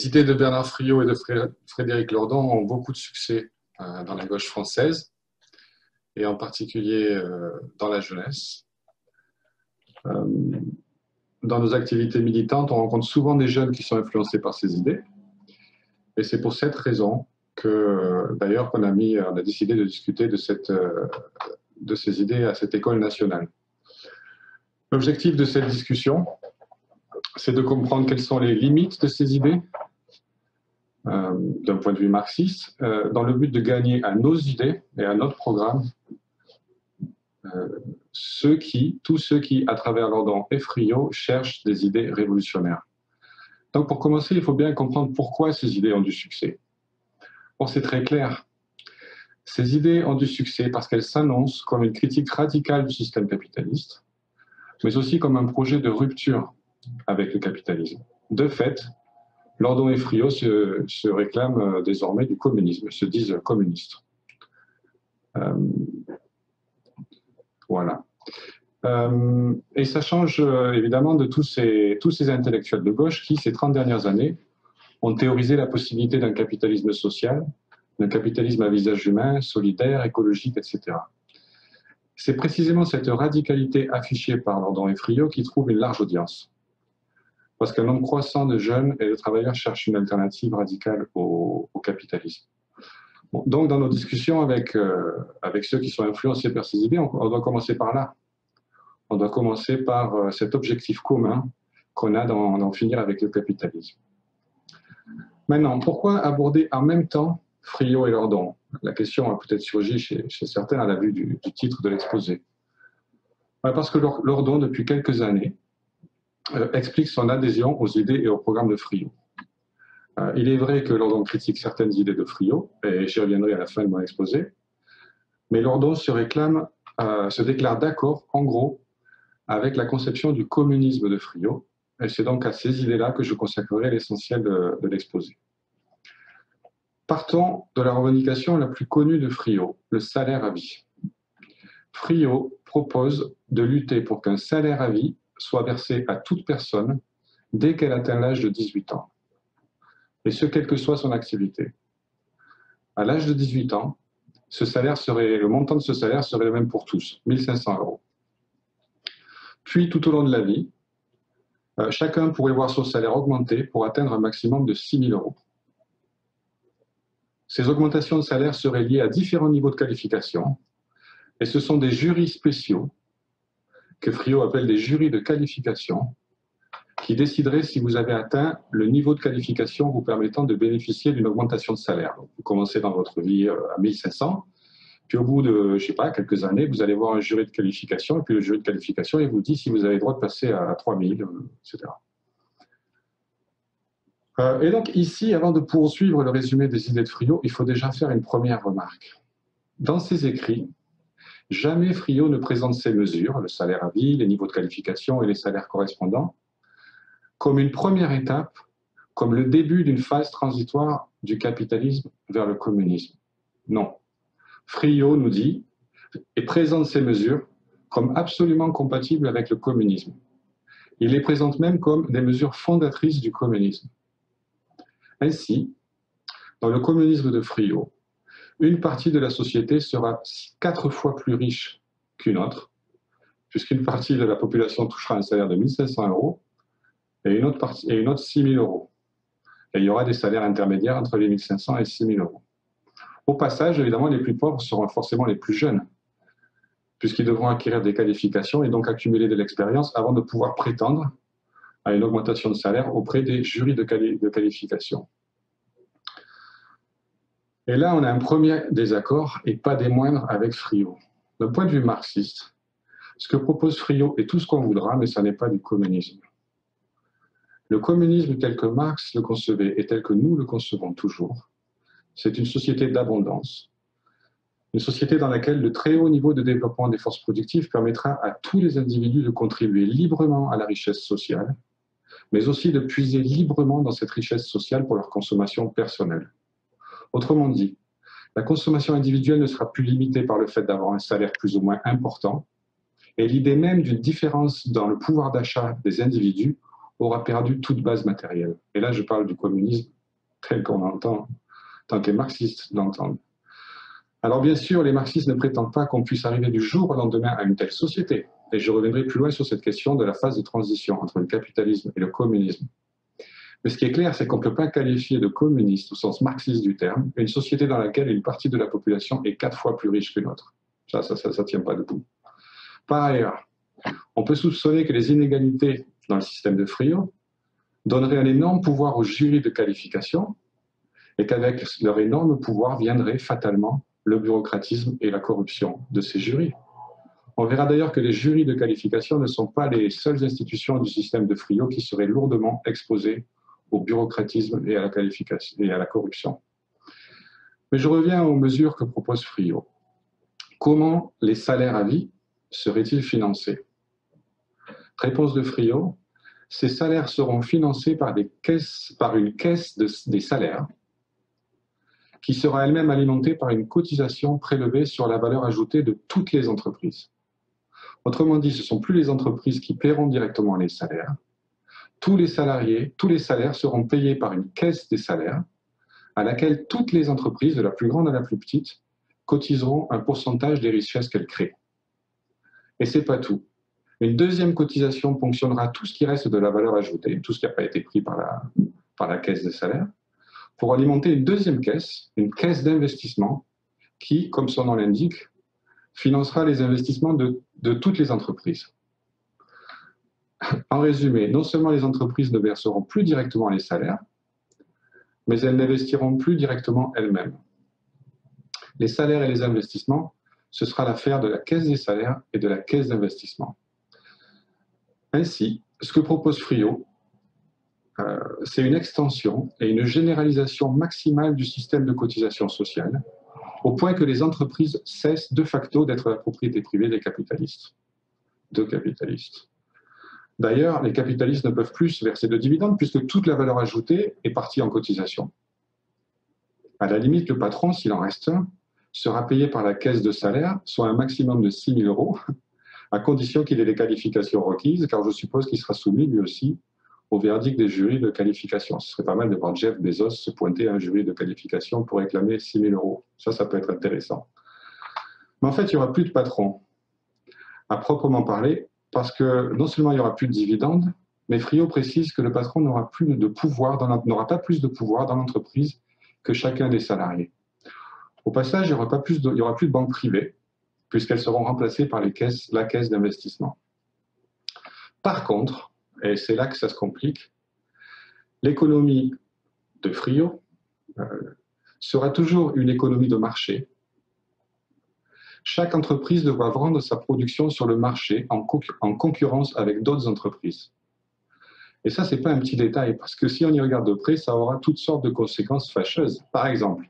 Les idées de Bernard Friot et de Frédéric Lordon ont beaucoup de succès euh, dans la gauche française, et en particulier euh, dans la jeunesse. Euh, dans nos activités militantes, on rencontre souvent des jeunes qui sont influencés par ces idées. Et c'est pour cette raison que, d'ailleurs, qu'on a, on a décidé de discuter de, de ces idées à cette école nationale. L'objectif de cette discussion, c'est de comprendre quelles sont les limites de ces idées, d'un point de vue marxiste, euh, dans le but de gagner à nos idées et à notre programme euh, ceux qui, tous ceux qui, à travers Lordon et Friot, cherchent des idées révolutionnaires. Donc pour commencer, il faut bien comprendre pourquoi ces idées ont du succès. Bon, c'est très clair. Ces idées ont du succès parce qu'elles s'annoncent comme une critique radicale du système capitaliste, mais aussi comme un projet de rupture avec le capitalisme. De fait, Lordon et Friot se, réclament euh, désormais du communisme, se disent communistes. Euh, voilà. Euh, et ça change évidemment de tous ces, tous ces intellectuels de gauche qui, ces 30 dernières années, ont théorisé la possibilité d'un capitalisme social, d'un capitalisme à visage humain, solidaire, écologique, etc. C'est précisément cette radicalité affichée par Lordon et Friot qui trouve une large audience parce qu'un nombre croissant de jeunes et de travailleurs cherchent une alternative radicale au, capitalisme. donc, dans nos discussions avec, euh, avec ceux qui sont influencés par ces idées, on, doit commencer par là. On doit commencer par euh, cet objectif commun qu'on a d'en finir avec le capitalisme. Maintenant, pourquoi aborder en même temps Friot et Lordon? La question a peut-être surgi chez, certains à la vue du, titre de l'exposé. Parce que Lordon, depuis quelques années, explique son adhésion aux idées et au programme de Friot. Euh, il est vrai que Lordon critique certaines idées de Friot, et j'y reviendrai à la fin de mon exposé, mais Lordon se réclame, euh, se déclare d'accord, en gros, avec la conception du communisme de Friot, et c'est donc à ces idées-là que je consacrerai l'essentiel de, de l'exposé. Partons de la revendication la plus connue de Friot, le salaire à vie. Friot propose de lutter pour qu'un salaire à vie soit versé à toute personne dès qu'elle atteint l'âge de 18 ans, et ce, quelle que soit son activité. À l'âge de 18 ans, le montant de ce salaire serait le même pour tous, 1500 euros. Puis, tout au long de la vie, euh, chacun pourrait voir son salaire augmenter pour atteindre un maximum de 6000 euros. Ces augmentations de salaire seraient liées à différents niveaux de qualification, et ce sont des jurys spéciaux que Frio appelle des jurys de qualification, qui décideraient si vous avez atteint le niveau de qualification vous permettant de bénéficier d'une augmentation de salaire. vous commencez dans votre vie euh, à 1500, puis au bout de, je sais pas, quelques années, vous allez voir un jury de qualification, et puis le jury de qualification, il vous dit si vous avez le droit de passer à 3000, etc. Euh, et donc ici, avant de poursuivre le résumé des idées de Frio, il faut déjà faire une première remarque. Dans ses écrits, Jamais Frio ne présente ces mesures, le salaire à vie, les niveaux de qualification et les salaires correspondants, comme une première étape, comme le début d'une phase transitoire du capitalisme vers le communisme. Non. Frio nous dit et présente ces mesures comme absolument compatibles avec le communisme. Il les présente même comme des mesures fondatrices du communisme. Ainsi, dans le communisme de Frio, une partie de la société sera quatre fois plus riche qu'une autre, puisqu'une partie de la population touchera un salaire de 1500 euros et une autre, partie, et une autre 6000 euros. Et il y aura des salaires intermédiaires entre les 1500 et 6000 euros. Au passage, évidemment, les plus pauvres seront forcément les plus jeunes, puisqu'ils devront acquérir des qualifications et donc accumuler de l'expérience avant de pouvoir prétendre à une augmentation de salaire auprès des jurys de qualification. Et là, on a un premier désaccord, et pas des moindres, avec Friot. D'un point de vue marxiste, ce que propose Friot est tout ce qu'on voudra, mais ça n'est pas du communisme. Le communisme tel que Marx le concevait et tel que nous le concevons toujours, c'est une société d'abondance, une société dans laquelle le très haut niveau de développement des forces productives permettra à tous les individus de contribuer librement à la richesse sociale, mais aussi de puiser librement dans cette richesse sociale pour leur consommation personnelle. Autrement dit, la consommation individuelle ne sera plus limitée par le fait d'avoir un salaire plus ou moins important, et l'idée même d'une différence dans le pouvoir d'achat des individus aura perdu toute base matérielle. Et là, je parle du communisme tel qu'on entend, tant que les marxistes l'entendent. Alors bien sûr, les marxistes ne prétendent pas qu'on puisse arriver du jour au lendemain à une telle société. Et je reviendrai plus loin sur cette question de la phase de transition entre le capitalisme et le communisme. Mais ce qui est clair, c'est qu'on ne peut pas qualifier de communiste au sens marxiste du terme une société dans laquelle une partie de la population est quatre fois plus riche que autre. Ça, ça ne tient pas debout. Par ailleurs, on peut soupçonner que les inégalités dans le système de Frio donneraient un énorme pouvoir aux jurys de qualification et qu'avec leur énorme pouvoir viendrait fatalement le bureaucratisme et la corruption de ces jurys. On verra d'ailleurs que les jurys de qualification ne sont pas les seules institutions du système de Frio qui seraient lourdement exposées au bureaucratisme et à la corruption. Mais je reviens aux mesures que propose Frio. Comment les salaires à vie seraient-ils financés? Réponse de Frio, ces salaires seront financés par une caisse des salaires qui sera elle-même alimentée par une cotisation prélevée sur la valeur ajoutée de toutes les entreprises. Autrement dit, ce ne sont plus les entreprises qui paieront directement les salaires. Tous les salariés, tous les salaires seront payés par une caisse des salaires à laquelle toutes les entreprises, de la plus grande à la plus petite, cotiseront un pourcentage des richesses qu'elles créent. Et ce n'est pas tout. Une deuxième cotisation ponctionnera tout ce qui reste de la valeur ajoutée, tout ce qui n'a pas été pris par la, par la caisse des salaires, pour alimenter une deuxième caisse, une caisse d'investissement, qui, comme son nom l'indique, financera les investissements de, toutes les entreprises. En résumé, non seulement les entreprises ne verseront plus directement les salaires, mais elles n'investiront plus directement elles-mêmes. Les salaires et les investissements, ce sera l'affaire de la caisse des salaires et de la caisse d'investissement. Ainsi, ce que propose Frio, euh, c'est une extension et une généralisation maximale du système de cotisation sociale, au point que les entreprises cessent de facto d'être la propriété privée des capitalistes. De capitalistes. D'ailleurs, les capitalistes ne peuvent plus verser de dividendes puisque toute la valeur ajoutée est partie en cotisation. À la limite, le patron, s'il en reste un, sera payé par la caisse de salaire, soit un maximum de 6 000 euros, à condition qu'il ait les qualifications requises, car je suppose qu'il sera soumis lui aussi au verdict des jurys de qualification. Ce serait pas mal de voir Jeff Bezos se pointer à un jury de qualification pour réclamer 6 000 euros. Ça, ça peut être intéressant. Mais en fait, il n'y aura plus de patron, à proprement parler, parce que non seulement il n'y aura plus de dividendes, mais Frio précise que le patron n'aura plus de pouvoir, pas plus de pouvoir dans l'entreprise que chacun des salariés. Au passage, il n'y aura, plus de, aura plus de banques privées, puisqu'elles seront remplacées par la caisse d'investissement. Par contre, et c'est là que ça se complique, l'économie de Frio euh, sera toujours une économie de marché. Chaque entreprise devra vendre sa production sur le marché en, en concurrence avec d'autres entreprises. Et ça, ce n'est pas un petit détail, parce que si on y regarde de près, ça aura toutes sortes de conséquences fâcheuses. Par exemple,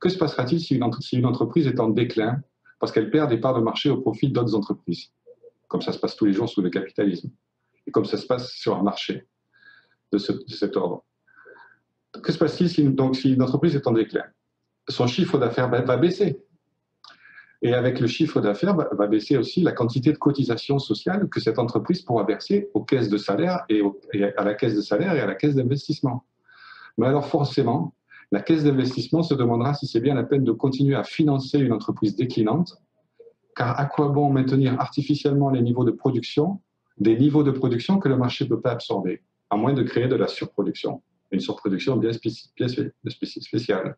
que se passera-t-il si, une entreprise est en déclin parce qu'elle perd des parts de marché au profit d'autres entreprises, comme ça se passe tous les jours sous le capitalisme comme ça se passe sur un marché de, cet ordre. Que se passe-t-il si une entreprise est en déclin? Son chiffre d'affaires va, baisser. Et avec le chiffre d'affaires va, baisser aussi la quantité de cotisation sociale que cette entreprise pourra verser aux caisses de salaire et, à la caisse de salaire et à la caisse d'investissement. Mais alors forcément, la caisse d'investissement se demandera si c'est bien la peine de continuer à financer une entreprise déclinante, car à quoi bon maintenir artificiellement les niveaux de production des niveaux de production que le marché ne peut pas absorber, à moins de créer de la surproduction, une surproduction bien, spéciale.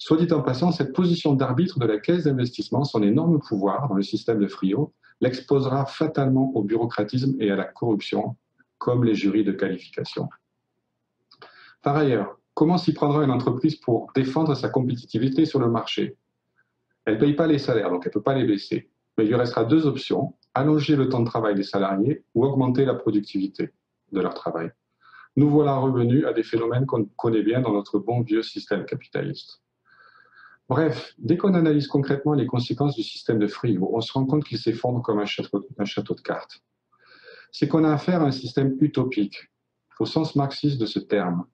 Soit dit en passant, cette position d'arbitre de la caisse d'investissement, son énorme pouvoir dans le système de Frio, l'exposera fatalement au bureaucratisme et à la corruption, comme les jurys de qualification. Par ailleurs, comment s'y prendra une entreprise pour défendre sa compétitivité sur le marché? Elle ne paye pas les salaires, donc elle ne peut pas les baisser. Mais il lui restera deux options allonger le temps de travail des salariés ou augmenter la productivité de leur travail. Nous voilà revenus à des phénomènes qu'on connaît bien dans notre bon vieux système capitaliste. Bref, dès qu'on analyse concrètement les conséquences du système de Frio, on se rend compte qu'il s'effondre comme un château, de cartes. C'est qu'on a affaire à un système utopique, au sens marxiste de ce terme,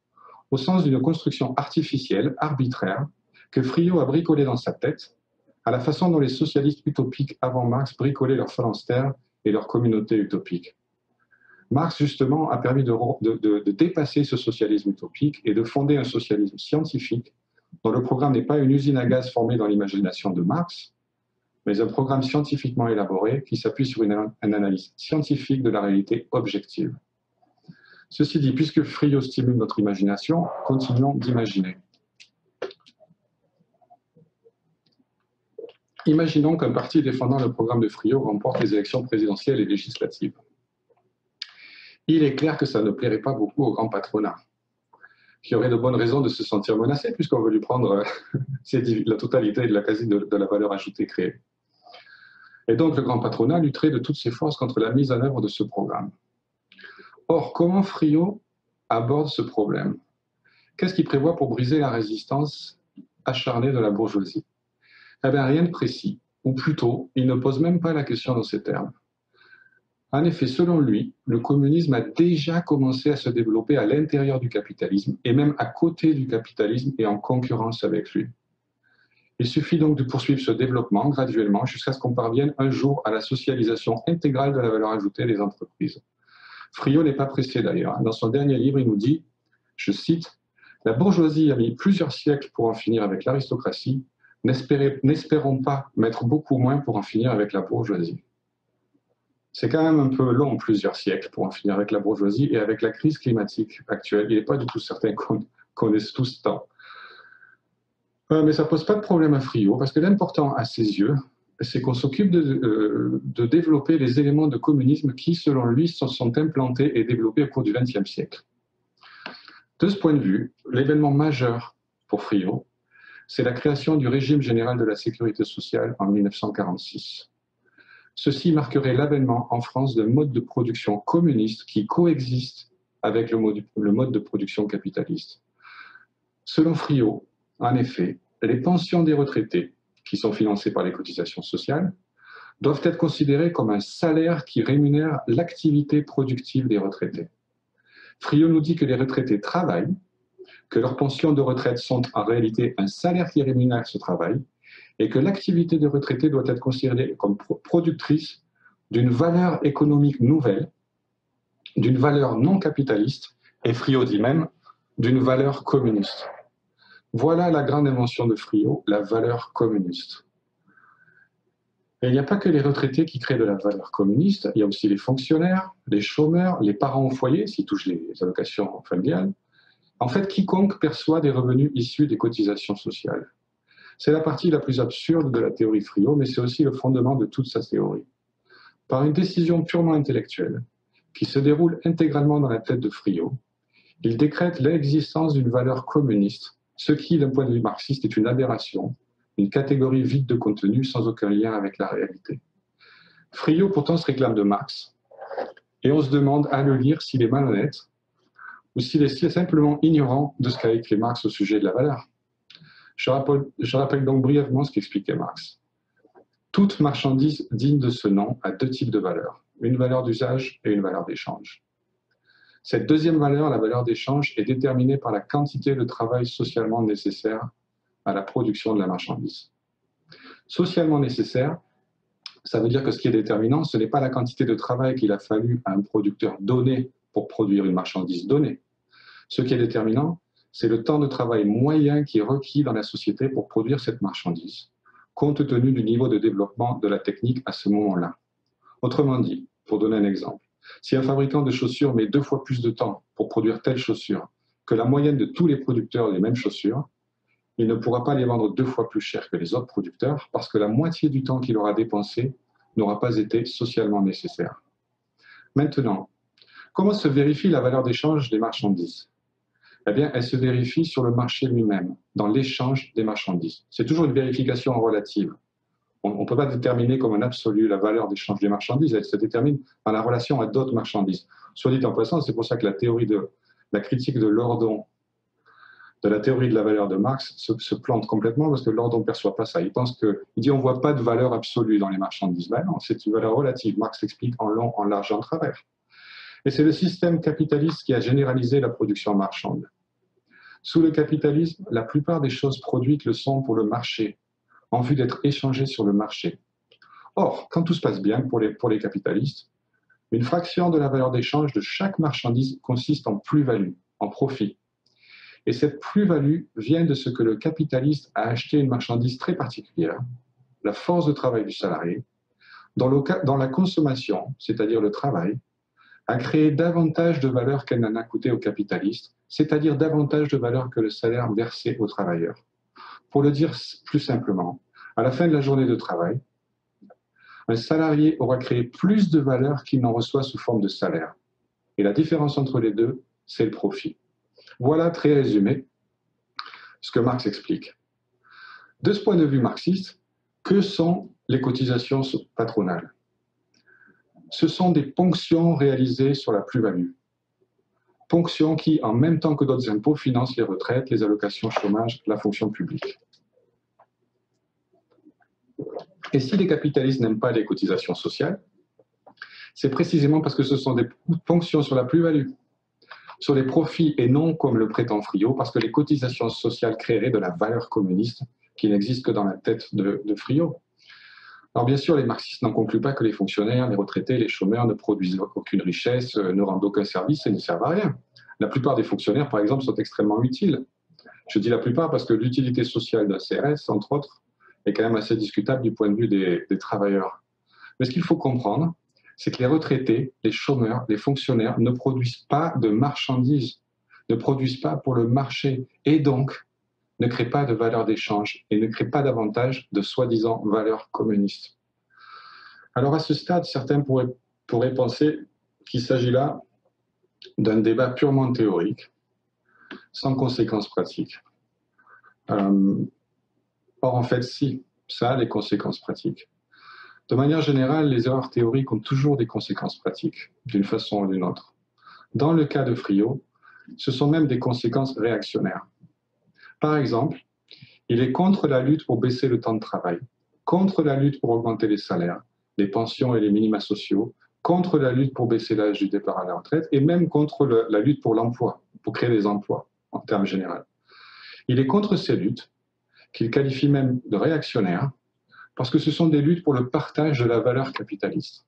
au sens d'une construction artificielle, arbitraire, que Frio a bricolée dans sa tête à la façon dont les socialistes utopiques avant Marx bricolaient leur phalanstère et leur communauté utopique. Marx, justement, a permis de, dépasser ce socialisme utopique et de fonder un socialisme scientifique dont le programme n'est pas une usine à gaz formée dans l'imagination de Marx, mais un programme scientifiquement élaboré qui s'appuie sur une, analyse scientifique de la réalité objective. Ceci dit, puisque Frio stimule notre imagination, continuons d'imaginer. Imaginons qu'un parti défendant le programme de Frio remporte les élections présidentielles et législatives. Il est clair que ça ne plairait pas beaucoup au grand patronat, qui aurait de bonnes raisons de se sentir menacé puisqu'on veut lui prendre la totalité de la quasi de, la valeur ajoutée créée. Et donc le grand patronat lutterait de toutes ses forces contre la mise en œuvre de ce programme. Or, comment Frio aborde ce problème? Qu'est-ce qu'il prévoit pour briser la résistance acharnée de la bourgeoisie? Eh bien, rien de précis, ou plutôt, il ne pose même pas la question dans ces termes. En effet, selon lui, le communisme a déjà commencé à se développer à l'intérieur du capitalisme, et même à côté du capitalisme et en concurrence avec lui. Il suffit donc de poursuivre ce développement graduellement jusqu'à ce qu'on parvienne un jour à la socialisation intégrale de la valeur ajoutée des entreprises. Friot n'est pas pressé d'ailleurs. Dans son dernier livre, il nous dit, je cite, La bourgeoisie a mis plusieurs siècles pour en finir avec l'aristocratie, N'espérons pas mettre beaucoup moins pour en finir avec la bourgeoisie. C'est quand même un peu long, plusieurs siècles, pour en finir avec la bourgeoisie et avec la crise climatique actuelle. Il n'est pas du tout certain qu'on connaisse tout ce temps. Euh, mais ça ne pose pas de problème à Frio, parce que l'important à ses yeux, c'est qu'on s'occupe de, euh, de, développer les éléments de communisme qui, selon lui, sont, sont implantés et développés au cours du XXe siècle. De ce point de vue, l'événement majeur pour Frio, c'est la création du régime général de la sécurité sociale en 1946. Ceci marquerait l'avènement en France d'un mode de production communiste qui coexiste avec le mode, de production capitaliste. Selon Friot, en effet, les pensions des retraités, qui sont financées par les cotisations sociales, doivent être considérées comme un salaire qui rémunère l'activité productive des retraités. Friot nous dit que les retraités travaillent que leurs pensions de retraite sont en réalité un salaire qui rémunère ce travail et que l'activité de retraité doit être considérée comme productrice d'une valeur économique nouvelle, d'une valeur non capitaliste, et Friot dit même d'une valeur communiste. Voilà la grande invention de Friot, la valeur communiste. Et il n'y a pas que les retraités qui créent de la valeur communiste, il y a aussi les fonctionnaires, les chômeurs, les parents au foyer, s'ils touchent les allocations familiales, en fait, quiconque perçoit des revenus issus des cotisations sociales. C'est la partie la plus absurde de la théorie Friot, mais c'est aussi le fondement de toute sa théorie. Par une décision purement intellectuelle, qui se déroule intégralement dans la tête de Friot, il décrète l'existence d'une valeur communiste, ce qui, d'un point de vue marxiste, est une aberration, une catégorie vide de contenu sans aucun lien avec la réalité. Friot pourtant se réclame de Marx, et on se demande à le lire s'il est malhonnête, ou s'il est simplement ignorant de ce qu'a écrit Marx au sujet de la valeur. Je rappelle, donc brièvement ce qu'expliquait Marx. Toute marchandise digne de ce nom a deux types de valeurs, une valeur d'usage et une valeur d'échange. Cette deuxième valeur, la valeur d'échange, est déterminée par la quantité de travail socialement nécessaire à la production de la marchandise. Socialement nécessaire, ça veut dire que ce qui est déterminant, ce n'est pas la quantité de travail qu'il a fallu à un producteur donné pour produire une marchandise donnée, ce qui est déterminant, c'est le temps de travail moyen qui est requis dans la société pour produire cette marchandise, compte tenu du niveau de développement de la technique à ce moment-là. Autrement dit, pour donner un exemple, si un fabricant de chaussures met deux fois plus de temps pour produire telle chaussure que la moyenne de tous les producteurs des mêmes chaussures, il ne pourra pas les vendre deux fois plus cher que les autres producteurs parce que la moitié du temps qu'il aura dépensé n'aura pas été socialement nécessaire. Maintenant, comment se vérifie la valeur d'échange des marchandises? Eh bien, elle se vérifie sur le marché lui-même, dans l'échange des marchandises. C'est toujours une vérification relative. On ne peut pas déterminer comme un absolu la valeur d'échange des marchandises, elle se détermine dans la relation à d'autres marchandises. Soit dit en passant, c'est pour ça que la théorie de la critique de Lordon, de la théorie de la valeur de Marx, se, plante complètement parce que Lordon ne perçoit pas ça. Il pense que, il dit on ne voit pas de valeur absolue dans les marchandises. Ben c'est une valeur relative. Marx l'explique en long, en large, en travers. Et c'est le système capitaliste qui a généralisé la production marchande. Sous le capitalisme, la plupart des choses produites le sont pour le marché, en vue d'être échangées sur le marché. Or, quand tout se passe bien pour les, pour les capitalistes, Une fraction de la valeur d'échange de chaque marchandise consiste en plus-value, en profit. Et cette plus-value vient de ce que le capitaliste a acheté une marchandise très particulière, la force de travail du salarié, dans, dans la consommation, c'est-à-dire le travail, a créé davantage de valeur qu'elle n'en a coûté au capitaliste, c'est-à-dire davantage de valeur que le salaire versé aux travailleurs. Pour le dire plus simplement, à la fin de la journée de travail, un salarié aura créé plus de valeur qu'il n'en reçoit sous forme de salaire. Et la différence entre les deux, c'est le profit. Voilà, très résumé, ce que Marx explique. De ce point de vue marxiste, que sont les cotisations patronales? Ce sont des ponctions réalisées sur la plus-value. Ponctions qui, en même temps que d'autres impôts, financent les retraites, les allocations chômage, la fonction publique. Et si les capitalistes n'aiment pas les cotisations sociales, c'est précisément parce que ce sont des ponctions sur la plus-value, sur les profits et non comme le prétend Friot, parce que les cotisations sociales créeraient de la valeur communiste qui n'existe que dans la tête de, de Friot. Alors bien sûr, les marxistes n'en concluent pas que les fonctionnaires, les retraités, les chômeurs ne produisent aucune richesse, euh, ne rendent aucun service et ne servent à rien. La plupart des fonctionnaires, par exemple, sont extrêmement utiles. Je dis la plupart parce que l'utilité sociale d'un CRS, entre autres, est quand même assez discutable du point de vue des, des travailleurs. Mais ce qu'il faut comprendre, c'est que les retraités, les chômeurs, les fonctionnaires ne produisent pas de marchandises, ne produisent pas pour le marché et donc ne créent pas de valeur d'échange et ne créent pas davantage de soi-disant valeurs communistes. Alors à ce stade, certains pourraient, pourraient penser qu'il s'agit là d'un débat purement théorique, sans conséquences pratiques. Euh, or, en fait, si, ça a des conséquences pratiques. De manière générale, les erreurs théoriques ont toujours des conséquences pratiques, d'une façon ou d'une autre. Dans le cas de Friot, ce sont même des conséquences réactionnaires. Par exemple, il est contre la lutte pour baisser le temps de travail, contre la lutte pour augmenter les salaires, les pensions et les minima sociaux, contre la lutte pour baisser l'âge du départ à la retraite et même contre la lutte pour l'emploi, pour créer des emplois en termes généraux. Il est contre ces luttes, qu'il qualifie même de réactionnaires, parce que ce sont des luttes pour le partage de la valeur capitaliste.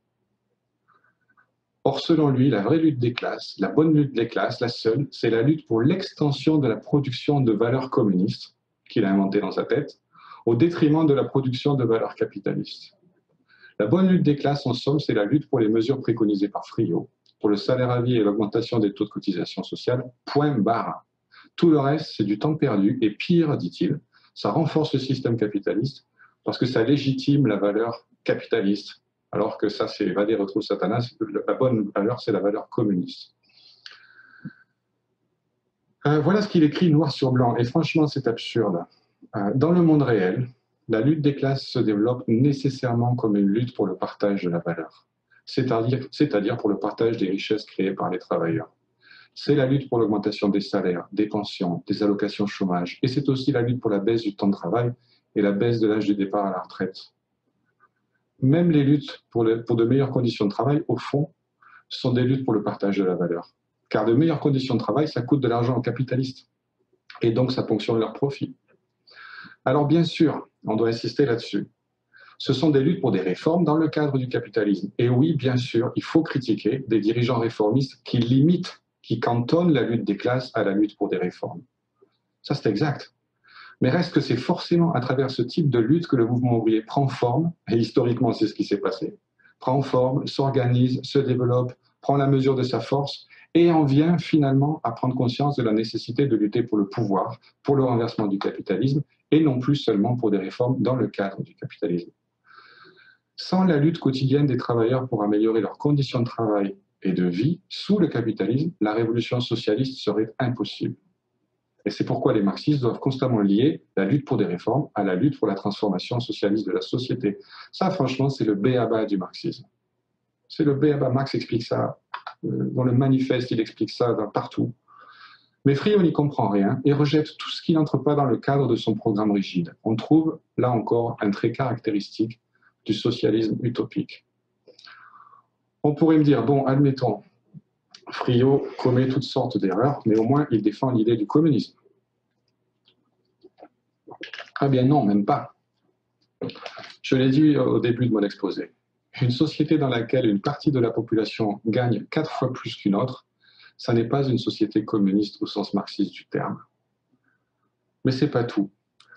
Or, selon lui, la vraie lutte des classes, la bonne lutte des classes, la seule, c'est la lutte pour l'extension de la production de valeurs communistes, qu'il a inventée dans sa tête, au détriment de la production de valeurs capitalistes. La bonne lutte des classes, en somme, c'est la lutte pour les mesures préconisées par Friot, pour le salaire à vie et l'augmentation des taux de cotisation sociale, point barre. Tout le reste, c'est du temps perdu, et pire, dit-il, ça renforce le système capitaliste parce que ça légitime la valeur capitaliste, alors que ça, c'est va dire retrouve Satanas, la bonne valeur, c'est la valeur communiste. Euh, voilà ce qu'il écrit noir sur blanc, et franchement, c'est absurde. Euh, dans le monde réel, la lutte des classes se développe nécessairement comme une lutte pour le partage de la valeur, c'est-à-dire pour le partage des richesses créées par les travailleurs. C'est la lutte pour l'augmentation des salaires, des pensions, des allocations chômage, et c'est aussi la lutte pour la baisse du temps de travail et la baisse de l'âge du départ à la retraite. Même les luttes pour, de meilleures conditions de travail, au fond, sont des luttes pour le partage de la valeur. Car de meilleures conditions de travail, ça coûte de l'argent aux capitalistes. Et donc, ça ponctionne leurs profits. Alors, bien sûr, on doit insister là-dessus. Ce sont des luttes pour des réformes dans le cadre du capitalisme. Et oui, bien sûr, il faut critiquer des dirigeants réformistes qui limitent, qui cantonnent la lutte des classes à la lutte pour des réformes. Ça, c'est exact. Mais reste que c'est forcément à travers ce type de lutte que le mouvement ouvrier prend forme, et historiquement c'est ce qui s'est passé, prend forme, s'organise, se développe, prend la mesure de sa force et en vient finalement à prendre conscience de la nécessité de lutter pour le pouvoir, pour le renversement du capitalisme, et non plus seulement pour des réformes dans le cadre du capitalisme. Sans la lutte quotidienne des travailleurs pour améliorer leurs conditions de travail et de vie sous le capitalisme, la révolution socialiste serait impossible. Et c'est pourquoi les marxistes doivent constamment lier la lutte pour des réformes à la lutte pour la transformation socialiste de la société. Ça, franchement, c'est le béaba du marxisme. C'est le béaba. Marx explique ça. Euh, dans le manifeste, il explique ça partout. Mais Friot n'y comprend rien et rejette tout ce qui n'entre pas dans le cadre de son programme rigide. On trouve là encore un trait caractéristique du socialisme utopique. On pourrait me dire, bon, admettons, Friot commet toutes sortes d'erreurs, mais au moins il défend l'idée du communisme. Ah bien non, même pas. Je l'ai dit au début de mon exposé. Une société dans laquelle une partie de la population gagne quatre fois plus qu'une autre, ça n'est pas une société communiste au sens marxiste du terme. Mais c'est pas tout.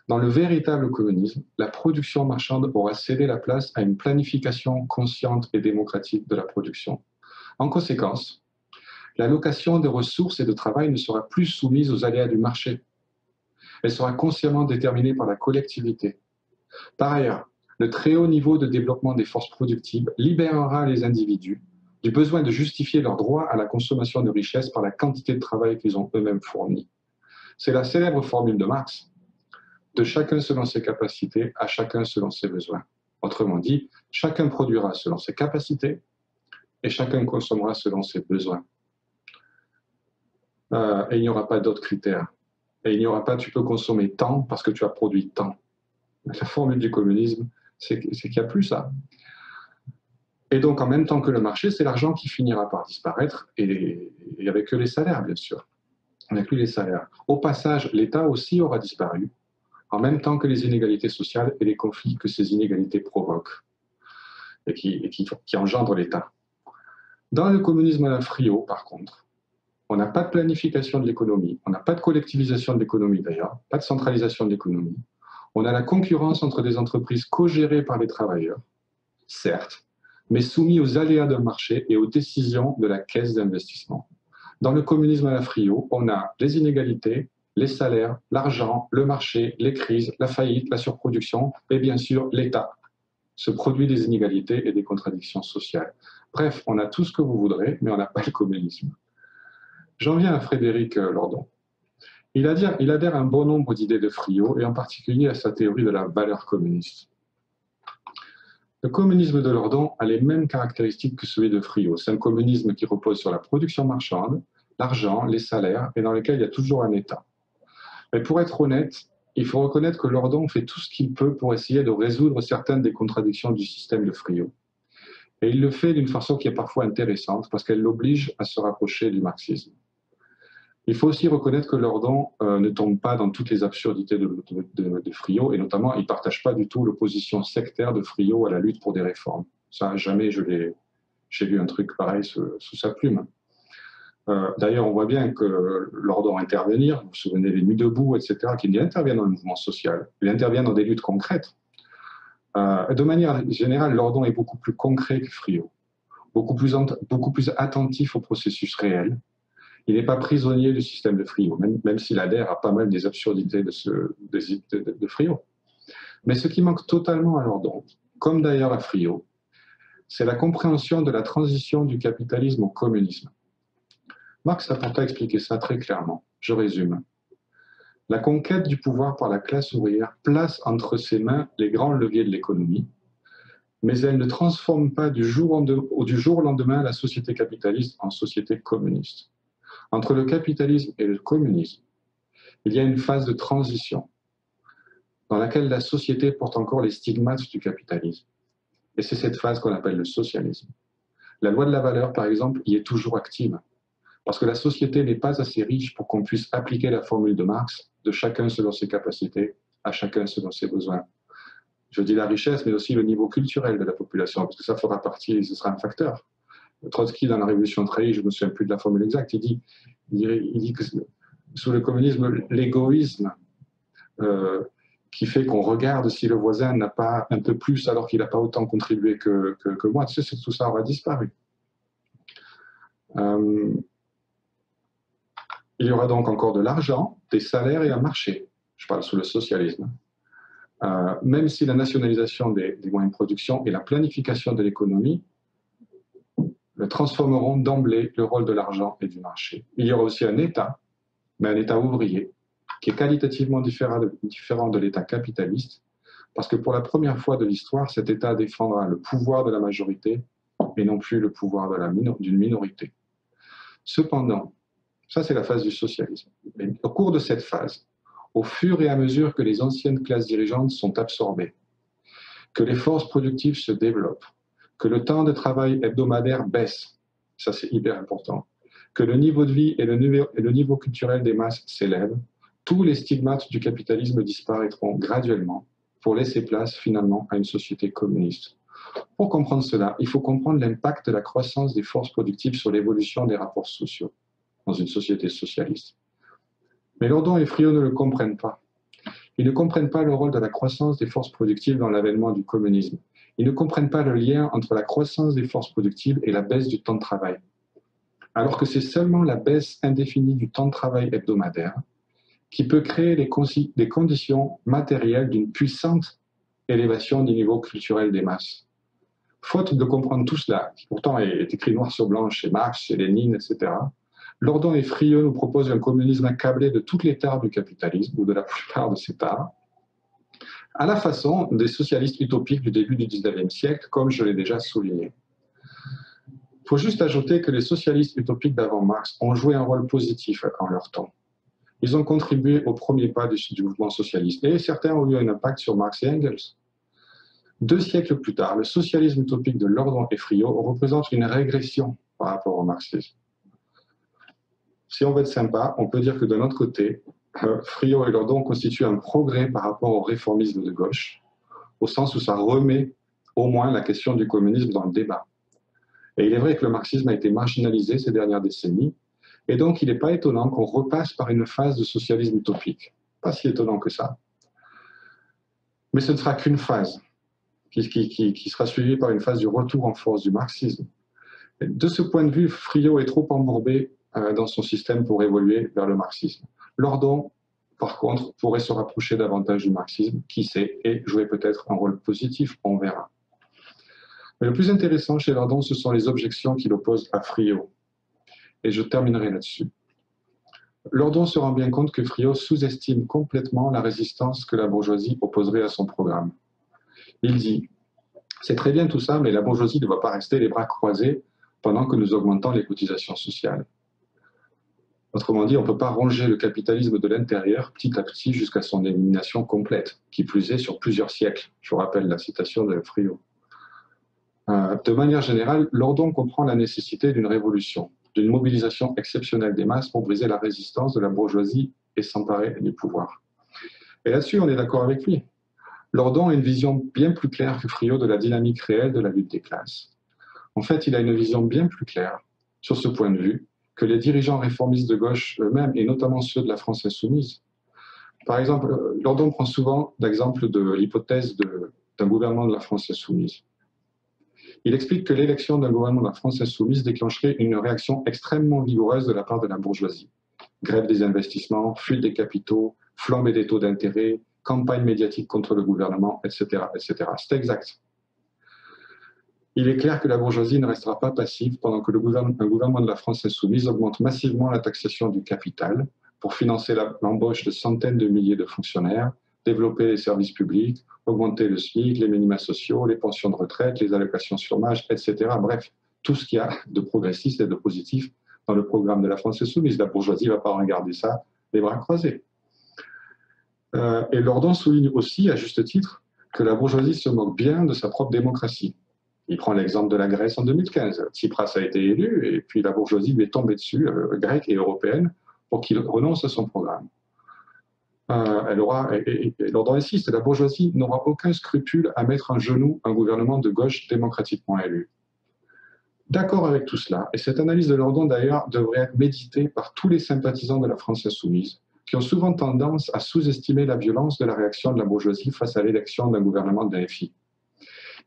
Dans le véritable communisme, la production marchande aura cédé la place à une planification consciente et démocratique de la production. En conséquence, l'allocation des ressources et de travail ne sera plus soumise aux aléas du marché. Elle sera consciemment déterminée par la collectivité. Par ailleurs, le très haut niveau de développement des forces productives libérera les individus du besoin de justifier leur droit à la consommation de richesses par la quantité de travail qu'ils ont eux-mêmes fourni. C'est la célèbre formule de Marx, de chacun selon ses capacités, à chacun selon ses besoins. Autrement dit, chacun produira selon ses capacités et chacun consommera selon ses besoins. Euh, et il n'y aura pas d'autres critères. Et il n'y aura pas tu peux consommer tant parce que tu as produit tant. La formule du communisme, c'est qu'il n'y a plus ça. Et donc, en même temps que le marché, c'est l'argent qui finira par disparaître, et, avec que les salaires, bien sûr. On plus les salaires. Au passage, l'État aussi aura disparu, en même temps que les inégalités sociales et les conflits que ces inégalités provoquent, et qui, qui, qui engendrent l'État. Dans le communisme à la frio, par contre, on n'a pas de planification de l'économie, on n'a pas de collectivisation de l'économie d'ailleurs, pas de centralisation de l'économie, on a la concurrence entre des entreprises co-gérées par les travailleurs, certes, mais soumis aux aléas d'un marché et aux décisions de la caisse d'investissement. Dans le communisme à la frio, on a les inégalités, les salaires, l'argent, le marché, les crises, la faillite, la surproduction et bien sûr l'État. Ce produit des inégalités et des contradictions sociales. Bref, on a tout ce que vous voudrez, mais on n'a pas le communisme. J'en viens à Frédéric Lordon. Il adhère, il adhère à un bon nombre d'idées de Friot, et en particulier à sa théorie de la valeur communiste. Le communisme de Lordon a les mêmes caractéristiques que celui de Friot. C'est un communisme qui repose sur la production marchande, l'argent, les salaires, et dans lequel il y a toujours un État. Mais pour être honnête, il faut reconnaître que Lordon fait tout ce qu'il peut pour essayer de résoudre certaines des contradictions du système de Friot. Et il le fait d'une façon qui est parfois intéressante parce qu'elle l'oblige à se rapprocher du marxisme. Il faut aussi reconnaître que Lordon euh, ne tombe pas dans toutes les absurdités de, de, et notamment, il ne partage pas du tout l'opposition sectaire de Friot à la lutte pour des réformes. Ça, jamais je l'ai, j'ai lu un truc pareil sous, sa plume. Euh, d'ailleurs, on voit bien que Lordon intervenir, vous vous souvenez des Nuits debout, etc., qu'il intervient dans le mouvement social, il intervient dans des luttes concrètes. Euh, de manière générale, Lordon est beaucoup plus concret que Friot, beaucoup plus, beaucoup plus attentif au processus réel, il n'est pas prisonnier du système de Frio, même, s'il adhère à pas mal des absurdités de, Frio. Mais ce qui manque totalement à Lordon, comme d'ailleurs à Frio, c'est la compréhension de la transition du capitalisme au communisme. Marx a pourtant expliqué ça très clairement. Je résume. La conquête du pouvoir par la classe ouvrière place entre ses mains les grands leviers de l'économie, mais elle ne transforme pas du jour au lendemain la société capitaliste en société communiste. Entre le capitalisme et le communisme, il y a une phase de transition dans laquelle la société porte encore les stigmates du capitalisme. Et c'est cette phase qu'on appelle le socialisme. La loi de la valeur, par exemple, y est toujours active, parce que la société n'est pas assez riche pour qu'on puisse appliquer la formule de Marx de chacun selon ses capacités, à chacun selon ses besoins. Je dis la richesse, mais aussi le niveau culturel de la population, parce que ça fera partie, ce sera un facteur. Trotsky, dans la Révolution trahie, je ne me souviens plus de la formule exacte, il dit, il dit, que sous le communisme, l'égoïsme euh, qui fait qu'on regarde si le voisin n'a pas un peu plus alors qu'il n'a pas autant contribué que, moi, tout ça aura disparu. Euh, il y aura donc encore de l'argent, des salaires et un marché. Je parle sous le socialisme. Euh, même si la nationalisation des moyens de production et la planification de l'économie transformeront d'emblée le rôle de l'argent et du marché. Il y aura aussi un État, mais un État ouvrier, qui est qualitativement différent de, l'État capitaliste, parce que pour la première fois de l'histoire, cet État défendra le pouvoir de la majorité et non plus le pouvoir d'une minorité. Cependant, ça c'est la phase du socialisme. au cours de cette phase, au fur et à mesure que les anciennes classes dirigeantes sont absorbées, que les forces productives se développent, que le temps de travail hebdomadaire baisse, ça c'est hyper important, que le niveau de vie et le niveau, culturel des masses s'élèvent, tous les stigmates du capitalisme disparaîtront graduellement pour laisser place finalement à une société communiste. Pour comprendre cela, il faut comprendre l'impact de la croissance des forces productives sur l'évolution des rapports sociaux dans une société socialiste. Mais Lordon et Friot ne le comprennent pas. Ils ne comprennent pas le rôle de la croissance des forces productives dans l'avènement du communisme. Ils ne comprennent pas le lien entre la croissance des forces productives et la baisse du temps de travail. Alors que c'est seulement la baisse indéfinie du temps de travail hebdomadaire qui peut créer les, conditions matérielles d'une puissante élévation du niveau culturel des masses. Faute de comprendre tout cela, qui pourtant est écrit noir sur blanc chez Marx, chez Lénine, etc., Lordon et Frieux nous proposent un communisme accablé de toutes les tares du capitalisme, ou de la plupart de ses tares, à la façon des socialistes utopiques du début du XIXe siècle, comme je l'ai déjà souligné. Il faut juste ajouter que les socialistes utopiques d'avant Marx ont joué un rôle positif en leur temps. Ils ont contribué au premier pas du, mouvement socialiste, et certains ont eu un impact sur Marx et Engels. Deux siècles plus tard, le socialisme utopique de Lordon et Friot représente une régression par rapport au marxisme. Si on veut être sympa, on peut dire que de notre côté, euh, Friot et Lordon constituent un progrès par rapport au réformisme de gauche, au sens où ça remet au moins la question du communisme dans le débat. Et il est vrai que le marxisme a été marginalisé ces dernières décennies, et donc il n'est pas étonnant qu'on repasse par une phase de socialisme utopique. Pas si étonnant que ça. Mais ce ne sera qu'une phase qui, sera suivi par une phase du retour en force du marxisme. De ce point de vue, Friot est trop embourbé euh, dans son système pour évoluer vers le marxisme. Lordon, par contre, pourrait se rapprocher davantage du marxisme, qui sait, et jouer peut-être un rôle positif, on verra. Mais le plus intéressant chez Lordon, ce sont les objections qu'il oppose à Friot. Et je terminerai là-dessus. Lordon se rend bien compte que Friot sous-estime complètement la résistance que la bourgeoisie opposerait à son programme. Il dit C'est très bien tout ça, mais la bourgeoisie ne va pas rester les bras croisés pendant que nous augmentons les cotisations sociales. Autrement dit, on ne peut pas ronger le capitalisme de l'intérieur petit à petit jusqu'à son élimination complète, qui plus est sur plusieurs siècles. Je vous rappelle la citation de Friot. Euh, de manière générale, Lordon comprend la nécessité d'une révolution, d'une mobilisation exceptionnelle des masses pour briser la résistance de la bourgeoisie et s'emparer du pouvoir. Et là-dessus, on est d'accord avec lui. Lordon a une vision bien plus claire que Friot de la dynamique réelle de la lutte des classes. En fait, il a une vision bien plus claire sur ce point de vue que les dirigeants réformistes de gauche eux-mêmes, et notamment ceux de la France insoumise. Par exemple, Lordon prend souvent l'exemple de l'hypothèse d'un gouvernement de la France insoumise. Il explique que l'élection d'un gouvernement de la France insoumise déclencherait une réaction extrêmement vigoureuse de la part de la bourgeoisie. Grève des investissements, fuite des capitaux, flambée des taux d'intérêt, campagne médiatique contre le gouvernement, etc. etc. C'est exact. Il est clair que la bourgeoisie ne restera pas passive pendant que le gouvernement, de la France insoumise augmente massivement la taxation du capital pour financer l'embauche de centaines de milliers de fonctionnaires, développer les services publics, augmenter le SMIC, les minima sociaux, les pensions de retraite, les allocations chômage, etc. Bref, tout ce qu'il y a de progressiste et de positif dans le programme de la France insoumise. La bourgeoisie ne va pas regarder ça les bras croisés. Euh, et Lordon souligne aussi, à juste titre, que la bourgeoisie se moque bien de sa propre démocratie. Il prend l'exemple de la Grèce en 2015. Tsipras a été élu et puis la bourgeoisie lui est tombée dessus, euh, grecque et européenne, pour qu'il renonce à son programme. Euh, elle aura, et, Lordon insiste, la bourgeoisie n'aura aucun scrupule à mettre en genou un gouvernement de gauche démocratiquement élu. D'accord avec tout cela, et cette analyse de Lordon d'ailleurs devrait être méditée par tous les sympathisants de la France insoumise, qui ont souvent tendance à sous-estimer la violence de la réaction de la bourgeoisie face à l'élection d'un gouvernement de.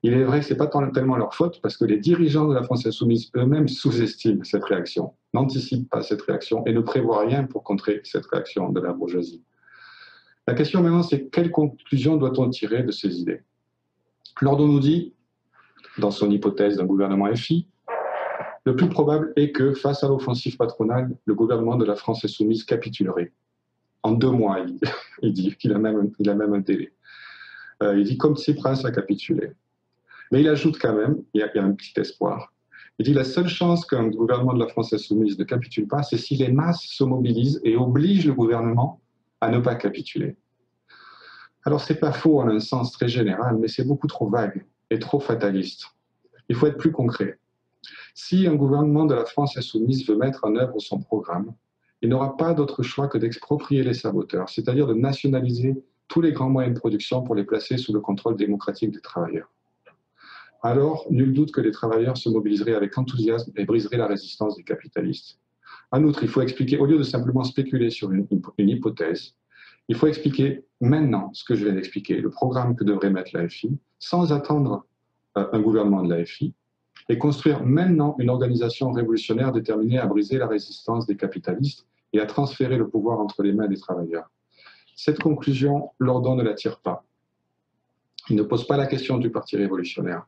Il est vrai que ce n'est pas tellement leur faute, parce que les dirigeants de la France insoumise eux-mêmes sous-estiment cette réaction, n'anticipent pas cette réaction et ne prévoient rien pour contrer cette réaction de la bourgeoisie. La question maintenant, c'est quelle conclusion doit-on tirer de ces idées? Lordon nous dit, dans son hypothèse d'un gouvernement FI, le plus probable est que, face à l'offensive patronale, le gouvernement de la France insoumise capitulerait en deux mois, il, dit qu'il a il a même un délai. Euh, il dit comme Tsipras a capitulé. Mais il ajoute quand même, il y, a, un petit espoir. Il dit la seule chance qu'un gouvernement de la France insoumise ne capitule pas, c'est si les masses se mobilisent et obligent le gouvernement à ne pas capituler. Alors c'est pas faux en un sens très général, mais c'est beaucoup trop vague et trop fataliste. Il faut être plus concret. Si un gouvernement de la France insoumise veut mettre en œuvre son programme, il n'aura pas d'autre choix que d'exproprier les saboteurs, c'est-à-dire de nationaliser tous les grands moyens de production pour les placer sous le contrôle démocratique des travailleurs. Alors nul doute que les travailleurs se mobiliseraient avec enthousiasme et briseraient la résistance des capitalistes. En outre, il faut expliquer, au lieu de simplement spéculer sur une, hypothèse, il faut expliquer maintenant ce que je viens d'expliquer, le programme que devrait mettre l'AFI, sans attendre euh, un gouvernement de l'AFI, et construire maintenant une organisation révolutionnaire déterminée à briser la résistance des capitalistes et à transférer le pouvoir entre les mains des travailleurs. Cette conclusion, Lordon ne la tire pas. Il ne pose pas la question du Parti révolutionnaire.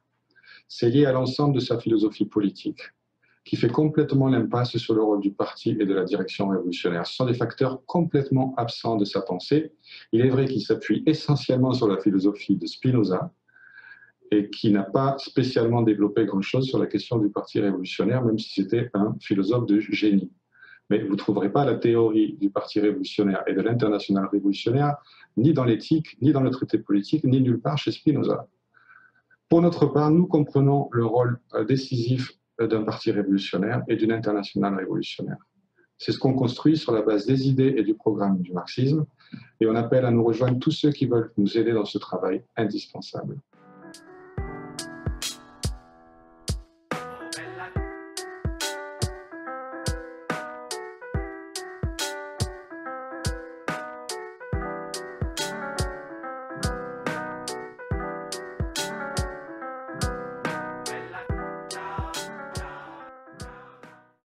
C'est lié à l'ensemble de sa philosophie politique, qui fait complètement l'impasse sur le rôle du parti et de la direction révolutionnaire. Ce sont des facteurs complètement absents de sa pensée. Il est vrai qu'il s'appuie essentiellement sur la philosophie de Spinoza et qui n'a pas spécialement développé grand-chose sur la question du parti révolutionnaire, même si c'était un philosophe de génie. Mais vous ne trouverez pas la théorie du parti révolutionnaire et de l'international révolutionnaire ni dans l'éthique, ni dans le traité politique, ni nulle part chez Spinoza. Pour notre part, nous comprenons le rôle euh, décisif euh, d'un parti révolutionnaire et d'une internationale révolutionnaire. C'est ce qu'on construit sur la base des idées et du programme du marxisme, et on appelle à nous rejoindre tous ceux qui veulent nous aider dans ce travail indispensable.